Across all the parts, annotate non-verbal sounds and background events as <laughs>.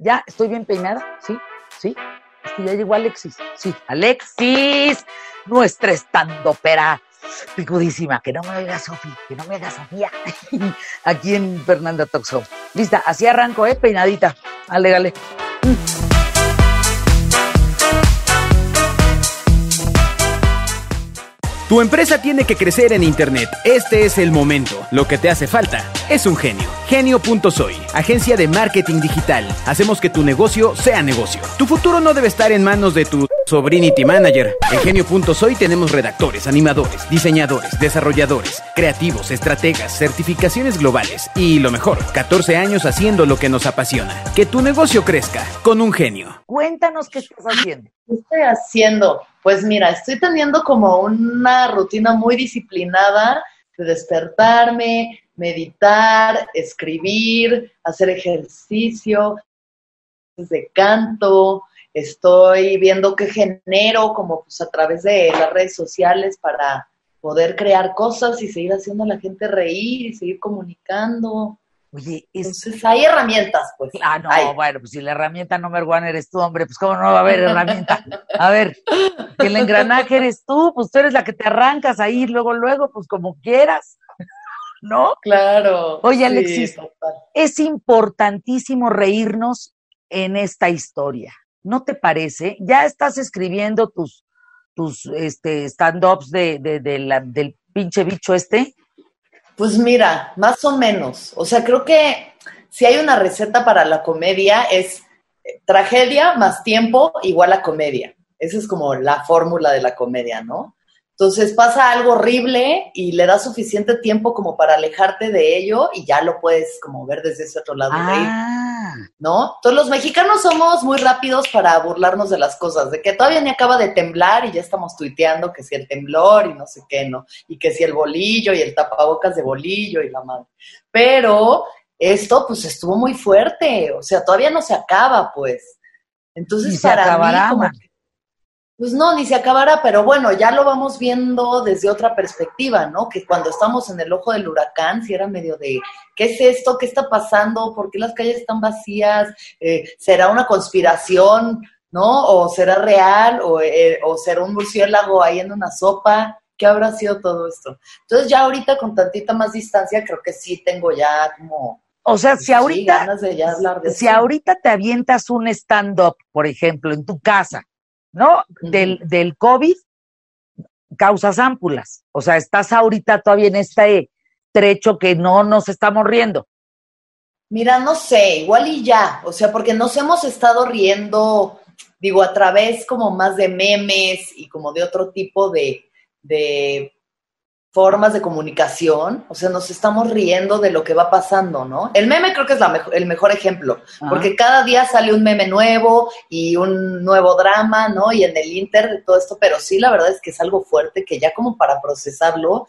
Ya estoy bien peinada, ¿sí? ¿Sí? Es que ya llegó Alexis. Sí, Alexis, nuestra estandopera picudísima. Que no me oiga Sofía, que no me haga Sofía. <laughs> Aquí en Fernanda Toxo. Lista, así arranco, ¿eh? Peinadita. Ale, dale. Tu empresa tiene que crecer en Internet. Este es el momento. Lo que te hace falta es un genio. Genio.soy, agencia de marketing digital. Hacemos que tu negocio sea negocio. Tu futuro no debe estar en manos de tu Sobrinity Manager. En Genio.soy tenemos redactores, animadores, diseñadores, desarrolladores, creativos, estrategas, certificaciones globales y lo mejor, 14 años haciendo lo que nos apasiona. Que tu negocio crezca con un genio. Cuéntanos qué estás haciendo. ¿Qué estoy haciendo? Pues mira, estoy teniendo como una rutina muy disciplinada de despertarme, meditar, escribir, hacer ejercicio, de canto, estoy viendo qué genero como pues a través de las redes sociales para poder crear cosas y seguir haciendo a la gente reír y seguir comunicando. Oye, Entonces hay herramientas, pues. Ah, no, bueno, pues si la herramienta number one eres tú, hombre, pues cómo no va a haber herramienta. A ver, que el engranaje eres tú, pues tú eres la que te arrancas ahí luego, luego, pues como quieras. ¿No? Claro. Oye, Alexis, es importantísimo reírnos en esta historia. ¿No te parece? Ya estás escribiendo tus, tus este, stand-ups de, de, de la- del pinche bicho este. Pues mira, más o menos. O sea, creo que si hay una receta para la comedia es eh, tragedia más tiempo igual a comedia. Esa es como la fórmula de la comedia, ¿no? Entonces pasa algo horrible y le das suficiente tiempo como para alejarte de ello y ya lo puedes como ver desde ese otro lado Ah, ¿no? Entonces los mexicanos somos muy rápidos para burlarnos de las cosas, de que todavía ni acaba de temblar y ya estamos tuiteando que si el temblor y no sé qué, ¿no? Y que si el bolillo y el tapabocas de bolillo y la madre. Pero esto pues estuvo muy fuerte, o sea, todavía no se acaba, pues. Entonces y se para acabará, mí como. Pues no, ni se acabará, pero bueno, ya lo vamos viendo desde otra perspectiva, ¿no? Que cuando estamos en el ojo del huracán, si era medio de, ¿qué es esto? ¿Qué está pasando? ¿Por qué las calles están vacías? Eh, ¿Será una conspiración? ¿No? ¿O será real? ¿O, eh, ¿O será un murciélago ahí en una sopa? ¿Qué habrá sido todo esto? Entonces ya ahorita con tantita más distancia, creo que sí tengo ya como... O sea, si ahorita, de si ahorita te avientas un stand-up, por ejemplo, en tu casa, ¿no? Del, del COVID, causas ámpulas. O sea, estás ahorita todavía en este trecho que no nos estamos riendo. Mira, no sé, igual y ya, o sea, porque nos hemos estado riendo, digo, a través como más de memes y como de otro tipo de, de formas de comunicación, o sea, nos estamos riendo de lo que va pasando, ¿no? El meme creo que es la mejo- el mejor ejemplo, Ajá. porque cada día sale un meme nuevo y un nuevo drama, ¿no? Y en el inter todo esto, pero sí, la verdad es que es algo fuerte que ya como para procesarlo,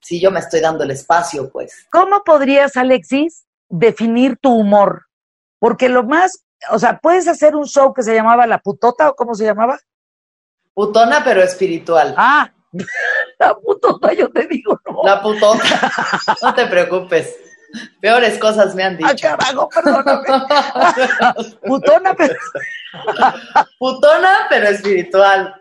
sí yo me estoy dando el espacio, pues. ¿Cómo podrías, Alexis, definir tu humor? Porque lo más, o sea, puedes hacer un show que se llamaba La Putota o cómo se llamaba. Putona pero espiritual. Ah, <laughs> La Putota, yo te digo, no. La putota. No te preocupes. Peores cosas me han Ah, dicho. carajo, perdóname. <laughs> Putona, pero Putona, pero espiritual.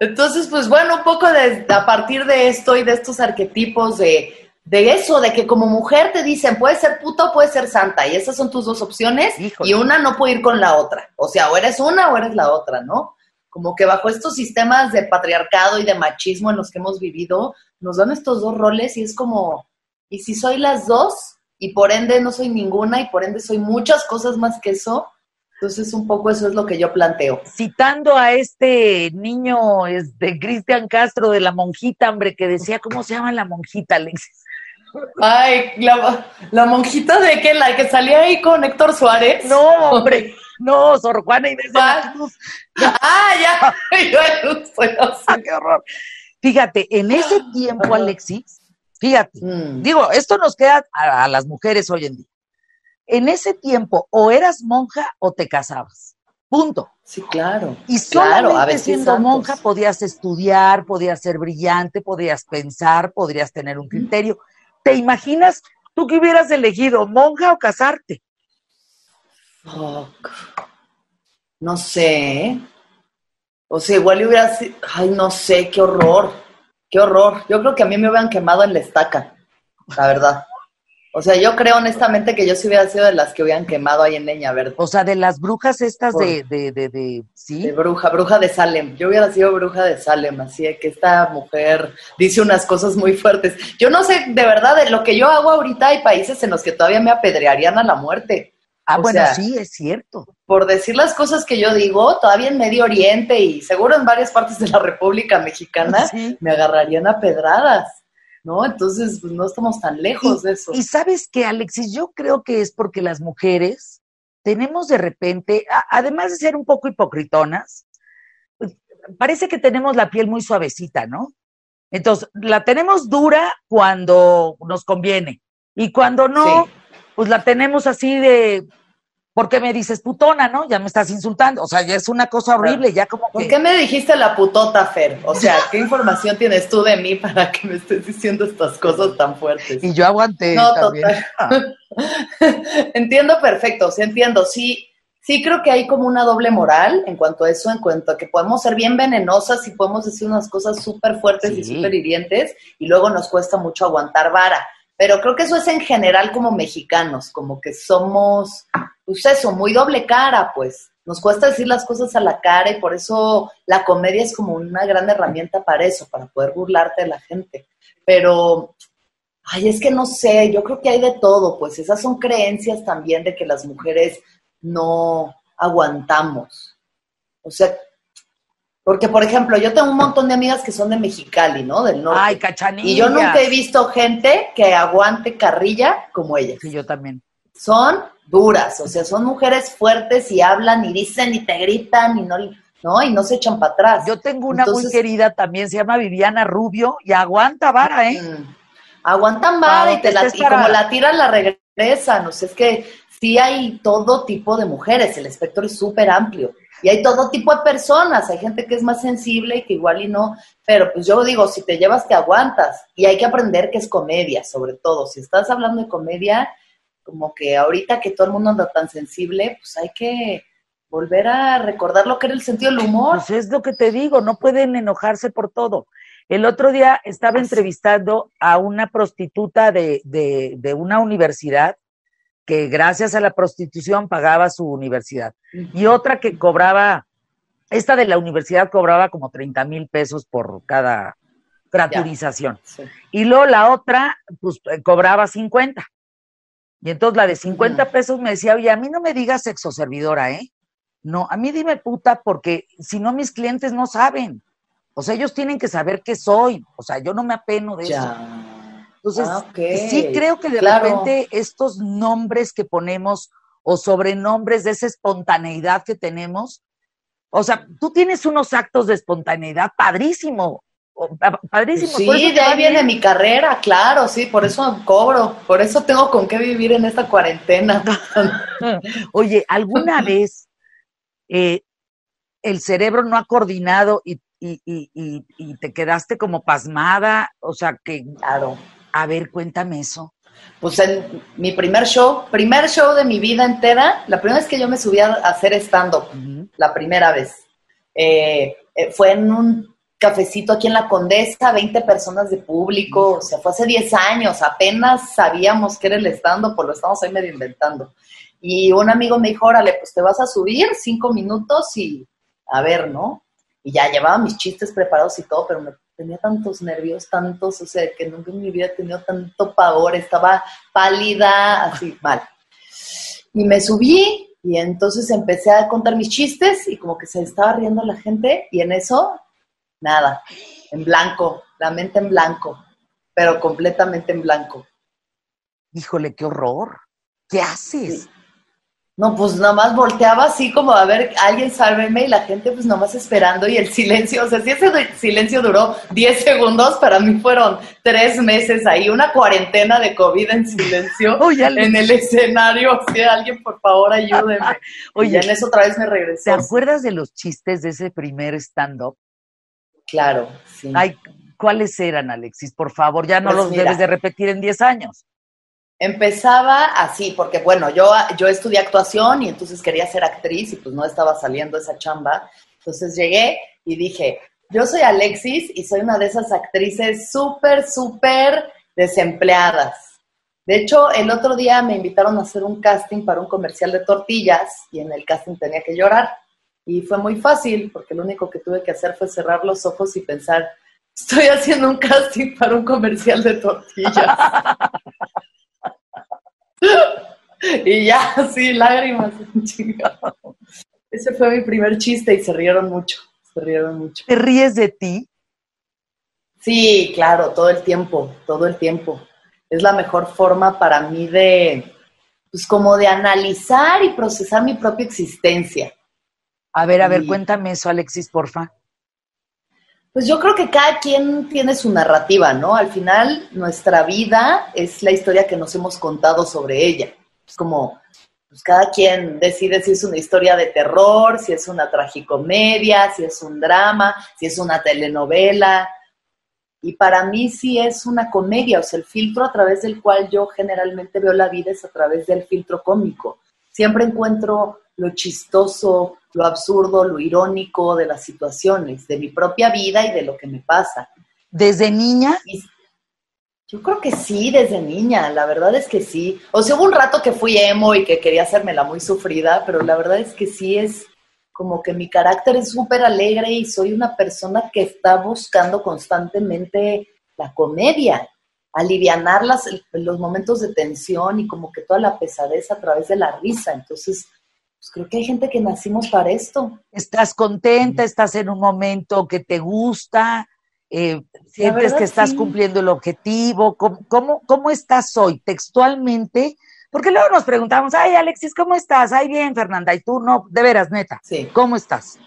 Entonces, pues bueno, un poco de, a partir de esto y de estos arquetipos de, de eso, de que como mujer te dicen, puedes ser puta o puedes ser santa, y esas son tus dos opciones, Híjole. y una no puede ir con la otra. O sea, o eres una o eres la otra, ¿no? Como que bajo estos sistemas de patriarcado y de machismo en los que hemos vivido, nos dan estos dos roles y es como, ¿y si soy las dos? Y por ende no soy ninguna y por ende soy muchas cosas más que eso. Entonces un poco eso es lo que yo planteo. citando a este niño, este Cristian Castro de la monjita, hombre, que decía, ¿cómo se llama la monjita, Alexis? Ay, la, la monjita de que la que salía ahí con Héctor Suárez. No, <laughs> hombre, no, Sor Juana Inés de la. Ah, ya. <laughs> <laughs> Ah, qué horror. Fíjate, en ese <gasps> tiempo. Alexis, fíjate, Mm. digo, esto nos queda a, a las mujeres hoy en día. En ese tiempo, o eras monja o te casabas. Punto. Sí, claro. Y Claro, solamente a veces siendo santos. monja podías estudiar, podías ser brillante, podías pensar, podrías tener un criterio. ¿Te imaginas ¿Tú qué hubieras elegido, monja o casarte? No sé. ¿eh? O sea, igual hubiera sido. Ay, no sé, qué horror. Qué horror. Yo creo que a mí me hubieran quemado en la estaca, la verdad. O sea, yo creo honestamente que yo sí hubiera sido de las que hubieran quemado ahí en Leña Verde. O sea, de las brujas estas de, de, de, de, ¿sí? De bruja, bruja de Salem. Yo hubiera sido bruja de Salem, así de que esta mujer dice unas cosas muy fuertes. Yo no sé, de verdad, de lo que yo hago ahorita hay países en los que todavía me apedrearían a la muerte. Ah, O bueno, sea, sí, es cierto. Por decir las cosas que yo digo, todavía en Medio Oriente y seguro en varias partes de la República Mexicana, <laughs> Sí. me agarrarían a pedradas, ¿no? Entonces, pues no estamos tan lejos de eso. Y sabes que, Alexis, yo creo que es porque las mujeres tenemos de repente, a- además de ser un poco hipocritonas, pues, parece que tenemos la piel muy suavecita, ¿no? Entonces, la tenemos dura cuando nos conviene. Y cuando no, Sí. pues la tenemos así de, ¿por qué me dices putona, no? Ya me estás insultando. O sea, ya es una cosa horrible, ya como ¿Por que... qué me dijiste la putota, Fer? O sea, ¿qué información tienes tú de mí para que me estés diciendo estas cosas tan fuertes? Y yo aguanté No, también. total. <laughs> entiendo perfecto, sí entiendo. Sí, sí creo que hay como una doble moral en cuanto a eso, en cuanto a que podemos ser bien venenosas y podemos decir unas cosas súper fuertes y súper hirientes y luego nos cuesta mucho aguantar vara. Pero creo que eso es en general como mexicanos, como que somos, pues eso, muy doble cara, pues. Nos cuesta decir las cosas a la cara y por eso la comedia es como una gran herramienta para eso, para poder burlarte de la gente. Pero Ay, es que no sé, yo creo que hay de todo, pues esas son creencias también de que las mujeres no aguantamos. O sea, porque por ejemplo, yo tengo un montón de amigas que son de Mexicali, ¿no? Del norte. Ay, cachanilla. y yo nunca he visto gente que aguante carrilla como ellas. Sí, yo también. Son duras, o sea, son mujeres fuertes y hablan y dicen y te gritan y no, no, y no se echan para atrás. Yo tengo una muy querida también, se llama Viviana Rubio, y aguanta vara, ¿eh? Mm. Aguantan vara y, te la, y como la tiran, la regresan. O sea, es que sí hay todo tipo de mujeres, el espectro es súper amplio. Y hay todo tipo de personas, hay gente que es más sensible y que igual y no, pero pues yo digo, si te llevas, te aguantas. Y hay que aprender que es comedia, sobre todo. Si estás hablando de comedia, como que ahorita que todo el mundo anda tan sensible, pues hay que volver a recordar lo que era el sentido del humor. Pues es lo que te digo, no pueden enojarse por todo. El otro día estaba entrevistando a una prostituta de, de, de una universidad que gracias a la prostitución pagaba su universidad. Y otra que cobraba, esta de la universidad cobraba como 30 mil pesos por cada gratuización. Sí. Y luego la otra, pues eh, cobraba 50. Y entonces la de 50 Ujú. pesos me decía, oye, a mí no me digas sexo servidora, ¿eh? No, a mí dime puta, porque si no mis clientes no saben. O sea, ellos tienen que saber qué soy. O sea, yo no me apeno de eso. Entonces, Ah, sí creo que de Claro. repente estos nombres que ponemos o sobrenombres de esa espontaneidad que tenemos, o sea, tú tienes unos actos de espontaneidad padrísimo, padrísimo. por eso Sí, de ahí viene bien. mi carrera, claro, sí, por eso cobro, por eso tengo con qué vivir en esta cuarentena. <laughs> Oye, ¿alguna <laughs> vez eh, el cerebro no ha coordinado y, y- y- y- y te quedaste como pasmada? O sea, que, Claro. a ver, cuéntame eso. Pues en mi primer show, primer show de mi vida entera, la primera vez que yo me subí a hacer stand-up, la primera vez, eh, eh, fue en un cafecito aquí en la Condesa, 20 personas de público, o sea, fue hace 10 años, apenas sabíamos que era el stand-up, pues lo estamos ahí medio inventando. Y un amigo me dijo, órale, pues te vas a subir cinco minutos y a ver, ¿no? Y ya llevaba mis chistes preparados y todo, pero me tenía tantos nervios, tantos, o sea, que nunca en mi vida he tenido tanto pavor, estaba pálida, así, mal. Y me subí y entonces empecé a contar mis chistes y como que se estaba riendo la gente y en eso, nada, en blanco, la mente en blanco, pero completamente en blanco. Híjole, qué horror. ¿Qué haces? Sí. No, pues nada más volteaba así como a ver, alguien sálveme y la gente pues nada más esperando y el silencio, o sea, si ese silencio duró 10 segundos, para mí fueron tres meses ahí, una cuarentena de COVID en silencio <laughs> Oye, en el escenario, o sea, alguien por favor ayúdeme. <laughs> y oye, ya en eso otra vez me ¿te regresó. acuerdas de los chistes de ese primer stand-up? Claro, sí. Ay, ¿cuáles eran, Alexis? Por favor, ya no Pues los mira. debes de repetir en 10 años. empezaba así, porque bueno, yo, yo estudié actuación y entonces quería ser actriz y pues no estaba saliendo esa chamba. Entonces llegué y dije, yo soy Alexis y soy una de esas actrices súper, súper desempleadas. De hecho, el otro día me invitaron a hacer un casting para un comercial de tortillas y en el casting tenía que llorar. Y fue muy fácil porque lo único que tuve que hacer fue cerrar los ojos y pensar, estoy haciendo un casting para un comercial de tortillas. <laughs> y ya, sí, lágrimas. <laughs> Ese fue mi primer chiste y se rieron mucho, se rieron mucho. ¿Te ríes de ti? Sí, claro, todo el tiempo, todo el tiempo. Es la mejor forma para mí de, pues como de analizar y procesar mi propia existencia. A ver, a ver, cuéntame eso, Alexis, porfa. Pues yo creo que cada quien tiene su narrativa, ¿no? Al final, nuestra vida es la historia que nos hemos contado sobre ella. Es como, pues cada quien decide si es una historia de terror, si es una tragicomedia, si es un drama, si es una telenovela. Y para mí sí es una comedia, o sea, el filtro a través del cual yo generalmente veo la vida es a través del filtro cómico. Siempre encuentro lo chistoso, lo absurdo, lo irónico de las situaciones, de mi propia vida y de lo que me pasa. ¿Desde niña? yo creo que sí, desde niña, la verdad es que sí. O sea, hubo un rato que fui emo y que quería hacérmela muy sufrida, pero la verdad es que sí es como que mi carácter es súper alegre y soy una persona que está buscando constantemente la comedia, alivianar las, los momentos de tensión y como que toda la pesadez a través de la risa. Entonces, pues creo que hay gente que nacimos para esto. ¿Estás contenta? ¿Estás en un momento que te gusta? Eh, ¿Sientes que estás cumpliendo el objetivo? ¿Cómo, ¿Cómo, estás hoy textualmente? Porque luego nos preguntamos, ay Alexis, ¿cómo estás? Ay, bien, Fernanda. Y tú no, de veras, neta. Sí. ¿Cómo estás?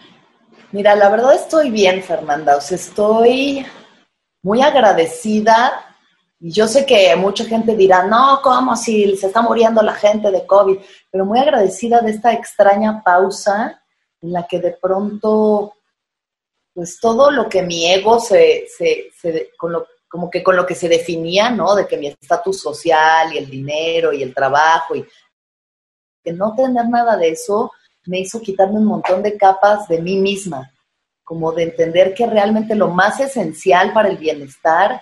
Mira, la verdad estoy bien, Fernanda. O sea, estoy muy agradecida yo sé que mucha gente dirá, no, ¿cómo si se está muriendo la gente de COVID? Pero muy agradecida de esta extraña pausa en la que de pronto, pues todo lo que mi ego se, se, con lo, como que con lo que se definía, ¿no? De que mi estatus social y el dinero y el trabajo y que no tener nada de eso me hizo quitarme un montón de capas de mí misma, como de entender que realmente lo más esencial para el bienestar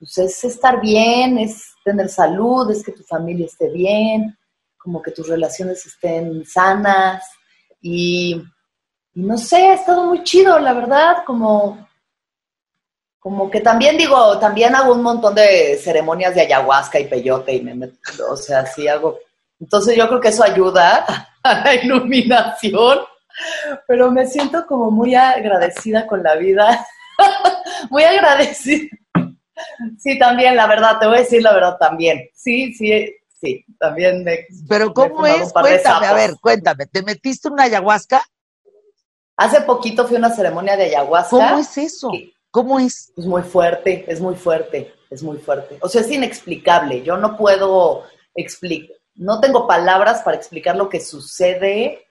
pues es estar bien, es tener salud, es que tu familia esté bien, como que tus relaciones estén sanas. Y, no sé, ha estado muy chido, la verdad, como, como que también digo, también hago un montón de ceremonias de ayahuasca y peyote y me meto, o sea, sí hago, entonces yo creo que eso ayuda <laughs> a la iluminación, pero me siento como muy agradecida con la vida, <laughs> muy agradecida <laughs> Sí, también, la verdad, te voy a decir la verdad también. Sí, sí, sí, también me... Pero ¿cómo es? Cuéntame, a ver, cuéntame, ¿te metiste una ayahuasca? Hace poquito fui a una ceremonia de ayahuasca. ¿Cómo es eso? ¿Cómo es? Es muy fuerte, es muy fuerte, es muy fuerte. O sea, es inexplicable. Yo no puedo explicar, no tengo palabras para explicar lo que sucede.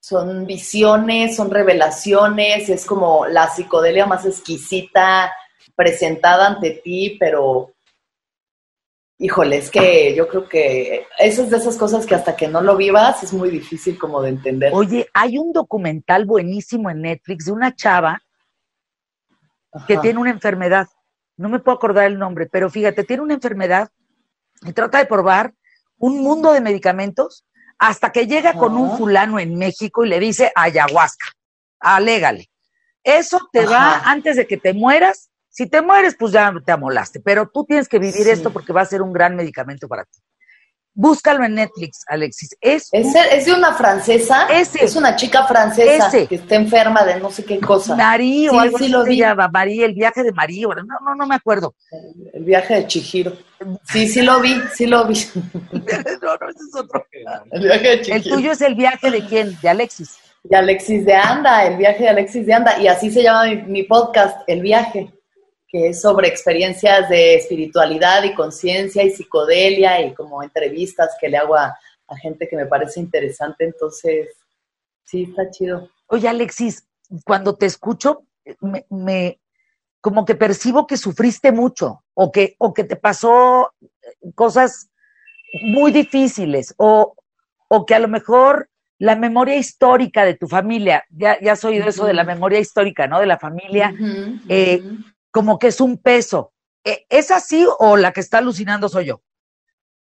Son visiones, son revelaciones, es como la psicodelia más exquisita, presentada ante ti, pero híjole, es que yo creo que esas de esas cosas que hasta que no lo vivas es muy difícil como de entender. Oye, hay un documental buenísimo en Netflix de una chava que tiene una enfermedad. No me puedo acordar el nombre, pero fíjate, tiene una enfermedad y trata de probar un mundo de medicamentos hasta que llega con un fulano en México y le dice ayahuasca, alégale. Eso te va antes de que te mueras si te mueres, pues ya te amolaste, pero tú tienes que vivir esto porque va a ser un gran medicamento para ti. Búscalo en Netflix, Alexis. Es, es, de una francesa. Es una chica francesa que está enferma de no sé qué cosa. María o algo sí lo vi. María, el viaje de María. No, no, no me acuerdo. El, viaje de Chihiro. Sí, sí lo vi, sí lo vi. <laughs> no, no, ese es otro. El viaje de Chihiro. El tuyo es el viaje de quién? De Alexis. De Alexis de Anda, el viaje de Alexis de Anda. Y así se llama mi podcast, El viaje que es sobre experiencias de espiritualidad y conciencia y psicodelia y como entrevistas que le hago a, gente que me parece interesante. Entonces, sí, está chido. Oye, Alexis, cuando te escucho, me, como que percibo que sufriste mucho o que, o que te pasó cosas muy difíciles o, o que a lo mejor la memoria histórica de tu familia, ya, ya has oído eso de la memoria histórica, ¿no? De la familia, eh, como que es un peso. ¿E, ¿Es así o la que está alucinando soy yo?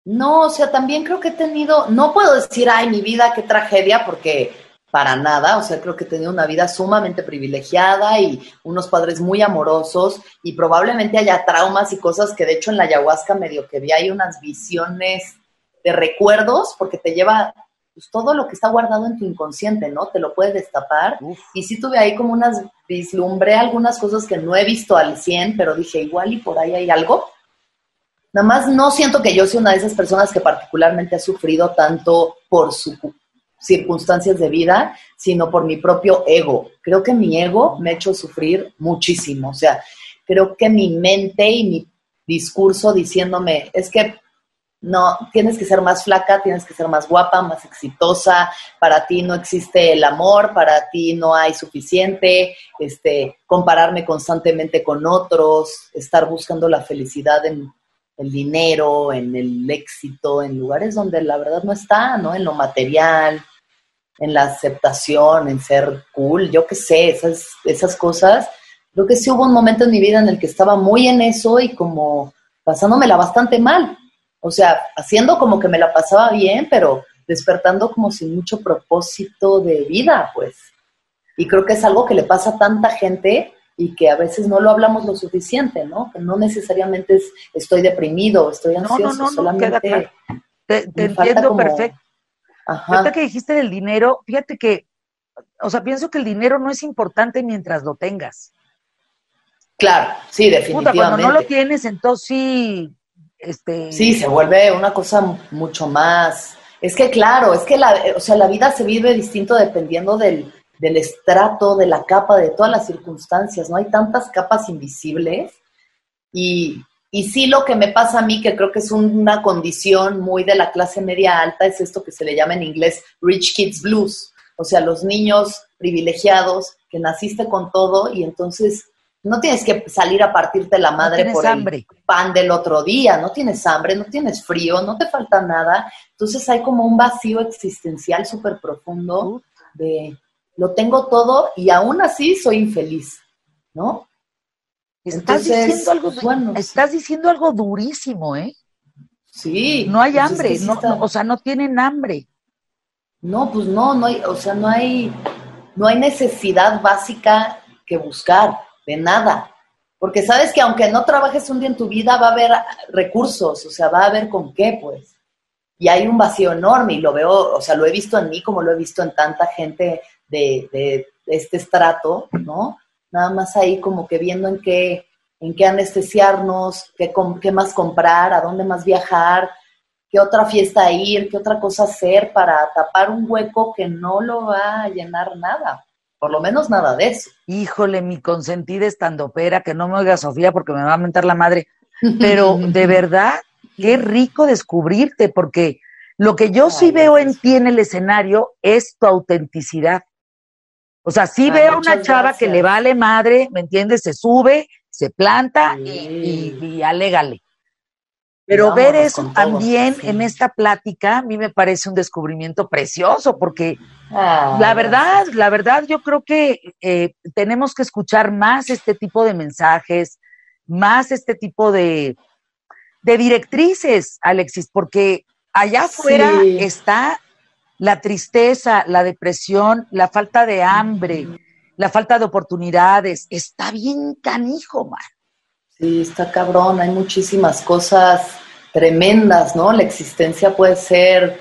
No, o sea, también creo que he tenido, no puedo decir, ay, mi vida, qué tragedia, porque para nada, o sea, creo que he tenido una vida sumamente privilegiada y unos padres muy amorosos y probablemente haya traumas y cosas que de hecho en la ayahuasca medio que vi hay unas visiones de recuerdos porque te lleva pues, todo lo que está guardado en tu inconsciente, ¿no? Te lo puedes destapar. Y sí tuve ahí como unas, vislumbré algunas cosas que no he visto al 100, pero dije, igual y por ahí hay algo. Nada más no siento que yo sea una de esas personas que particularmente ha sufrido tanto por su circunstancias de vida, sino por mi propio ego. Creo que mi ego me ha hecho sufrir muchísimo. O sea, creo que mi mente y mi discurso diciéndome, es que no, tienes que ser más flaca, tienes que ser más guapa, más exitosa, para ti no existe el amor, para ti no hay suficiente, este, compararme constantemente con otros, estar buscando la felicidad en el dinero, en el éxito, en lugares donde la verdad no está, ¿no? En lo material, en la aceptación, en ser cool, yo qué sé, esas, esas cosas. Creo que sí hubo un momento en mi vida en el que estaba muy en eso y como pasándomela bastante mal. O sea, haciendo como que me la pasaba bien, pero despertando como sin mucho propósito de vida, pues. Y creo que es algo que le pasa a tanta gente y que a veces no lo hablamos lo suficiente, ¿no? Que no necesariamente es estoy deprimido, estoy ansioso, no, no, no, solamente... Te, te entiendo perfecto. Ajá. que dijiste del dinero, fíjate que, o sea, pienso que el dinero no es importante mientras lo tengas. Claro, sí, definitivamente. cuando no lo tienes, entonces sí, este... Sí, se vuelve una cosa mucho más... Es que claro, es que la, o sea, la vida se vive distinto dependiendo del, del estrato, de la capa, de todas las circunstancias, ¿no? Hay tantas capas invisibles y, y sí lo que me pasa a mí, que creo que es una condición muy de la clase media alta, es esto que se le llama en inglés Rich Kids Blues, o sea, los niños privilegiados que naciste con todo y entonces no tienes que salir a partirte la madre por el pan del otro día, no tienes hambre, no tienes frío, no te falta nada. Entonces hay como un vacío existencial súper profundo de lo tengo todo y aún así soy infeliz, ¿no? Estás diciendo algo, bueno, estás diciendo algo durísimo, ¿eh? Sí. No hay pues hambre, no, o sea, no tienen hambre. No, pues no, no hay, o sea, no hay, no hay necesidad básica que buscar de nada. Porque sabes que aunque no trabajes un día en tu vida, va a haber recursos, o sea, va a haber con qué, pues. Y hay un vacío enorme y lo veo, o sea, lo he visto en mí como lo he visto en tanta gente de, de este estrato, ¿no? nada más ahí como que viendo en qué, en qué anestesiarnos, qué, qué más comprar, a dónde más viajar, qué otra fiesta ir, qué otra cosa hacer para tapar un hueco que no lo va a llenar nada. Por lo menos nada de eso. Híjole, mi consentida estandopera, que no me oiga Sofía porque me va a mentar la madre. Pero de <laughs> verdad, qué rico descubrirte, porque lo que yo sí veo en ti en el escenario es tu autenticidad. O sea, sí veo a una chava que le vale madre, ¿me entiendes? Se sube, se planta y, y, alégale. Pero ver eso también en esta plática a mí me parece un descubrimiento precioso, porque ah, la verdad, la verdad, yo creo que eh, tenemos que escuchar más este tipo de mensajes, más este tipo de, de directrices, Alexis, porque allá afuera está la tristeza, la depresión, la falta de hambre, la falta de oportunidades. Está bien canijo, man. Sí, está cabrón, hay muchísimas cosas tremendas, ¿no? La existencia puede ser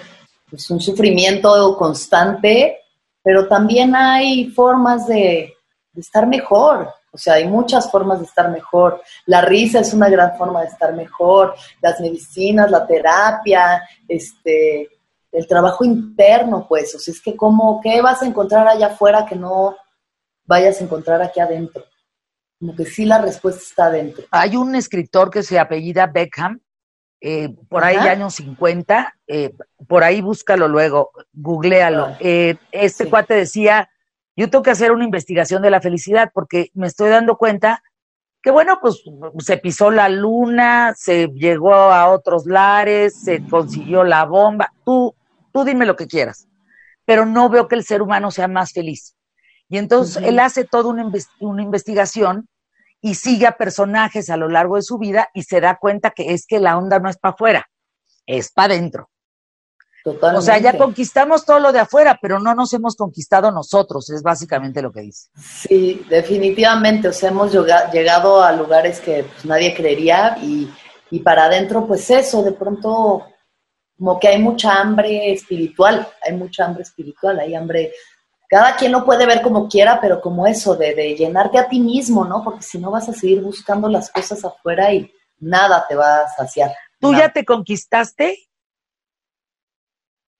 pues, un sufrimiento constante, pero también hay formas de, de estar mejor. O sea, hay muchas formas de estar mejor. La risa es una gran forma de estar mejor. Las medicinas, la terapia, este, el trabajo interno, pues, o sea, es que cómo, ¿qué vas a encontrar allá afuera que no vayas a encontrar aquí adentro? Como que sí la respuesta está adentro. Hay un escritor que se apellida Beckham, eh, por ahí años 50, eh, por ahí búscalo luego, googlealo. Eh, este cuate decía, yo tengo que hacer una investigación de la felicidad porque me estoy dando cuenta que bueno, pues se pisó la luna, se llegó a otros lares, se consiguió la bomba, tú, tú dime lo que quieras, pero no veo que el ser humano sea más feliz. Y entonces él hace toda una, una investigación y sigue a personajes a lo largo de su vida y se da cuenta que es que la onda no es para afuera, es para adentro. O sea, ya conquistamos todo lo de afuera, pero no nos hemos conquistado nosotros, es básicamente lo que dice. Sí, definitivamente, o sea, hemos llegado a lugares que pues, nadie creería y, y para adentro, pues eso, de pronto, como que hay mucha hambre espiritual, hay mucha hambre espiritual, hay hambre, cada quien lo puede ver como quiera, pero como eso, de, de llenarte a ti mismo, ¿no? Porque si no vas a seguir buscando las cosas afuera y nada te va a saciar. ¿Tú ya te conquistaste?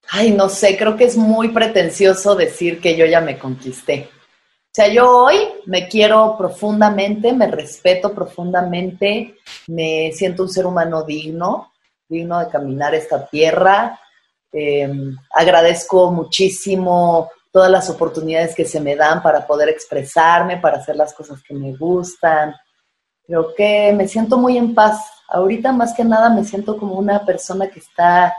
ay, no sé, creo que es muy pretencioso decir que yo ya me conquisté. O sea, yo hoy me quiero profundamente, me respeto profundamente, me siento un ser humano digno, digno de caminar esta tierra. Em, agradezco muchísimo todas las oportunidades que se me dan para poder expresarme, para hacer las cosas que me gustan. Creo que me siento muy en paz. Ahorita más que nada me siento como una persona que está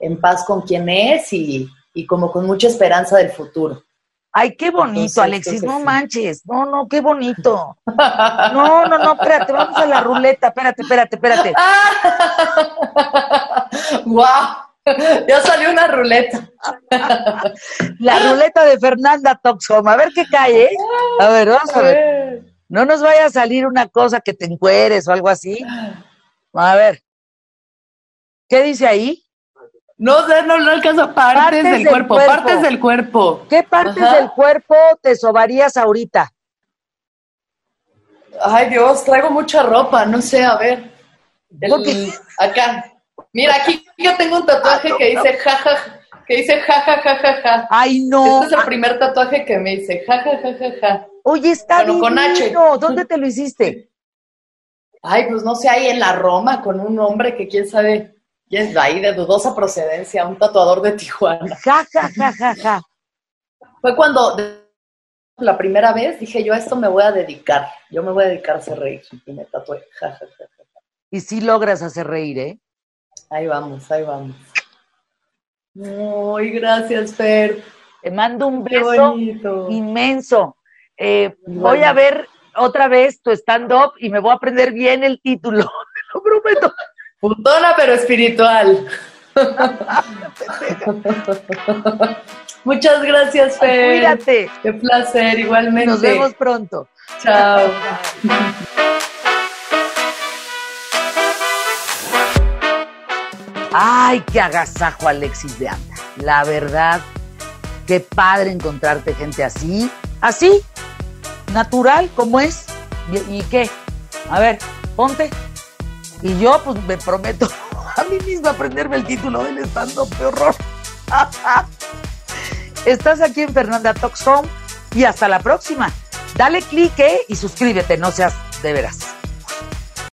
en paz con quien es y, como con mucha esperanza del futuro. Ay, qué bonito, Alexis, no manches. No, no, qué bonito. <laughs> No, no, no, espérate, vamos a la ruleta. Espérate, espérate, espérate. <laughs> ¡Wow! <laughs> Ya salió una ruleta. <laughs> La ruleta de Fernanda Toxhom. A ver qué cae, ¿eh? A ver, vamos a ver. No nos vaya a salir una cosa que te encueres o algo así. A ver. ¿Qué dice ahí? No sé, no, no alcanza. Partes, del, cuerpo, partes del cuerpo. ¿Qué partes del cuerpo te sobarías ahorita? Ay, Dios, traigo mucha ropa, no sé, a ver. acá. Mira, aquí yo tengo un tatuaje que dice jaja, que dice ja, Ay, no. Este es el primer tatuaje que me dice ja, ja, Oye, está bien. con H. ¿Dónde te lo hiciste? Ay, pues no sé, ahí en la Roma con un hombre que quién sabe y es de ahí de dudosa procedencia, un tatuador de Tijuana. Ja, ja, ja, ja, ja. Fue cuando la primera vez dije yo a esto me voy a dedicar, yo me voy a dedicar a hacer reír y me tatué. Ja, ja, ja, y sí logras hacer reír, ¿eh? Ahí vamos, ahí vamos. Muy gracias, Fer. Te mando un beso inmenso. Eh, voy a ver otra vez tu stand-up y me voy a aprender bien el título, <laughs> te lo prometo. Putona pero espiritual. Muchas gracias, Fer. Cuídate. Qué placer, igualmente. Nos vemos pronto. Chao. <laughs> Ay, qué agasajo, Alexis de Anda. La verdad, qué padre encontrarte gente así, así, natural como es. ¿Y, qué? A ver, ponte. Y yo, pues, me prometo <laughs> a mí misma aprenderme el título del estando horror. <laughs> Estás aquí en Fernanda Talks Home y hasta la próxima. Dale clique y suscríbete, no seas de veras.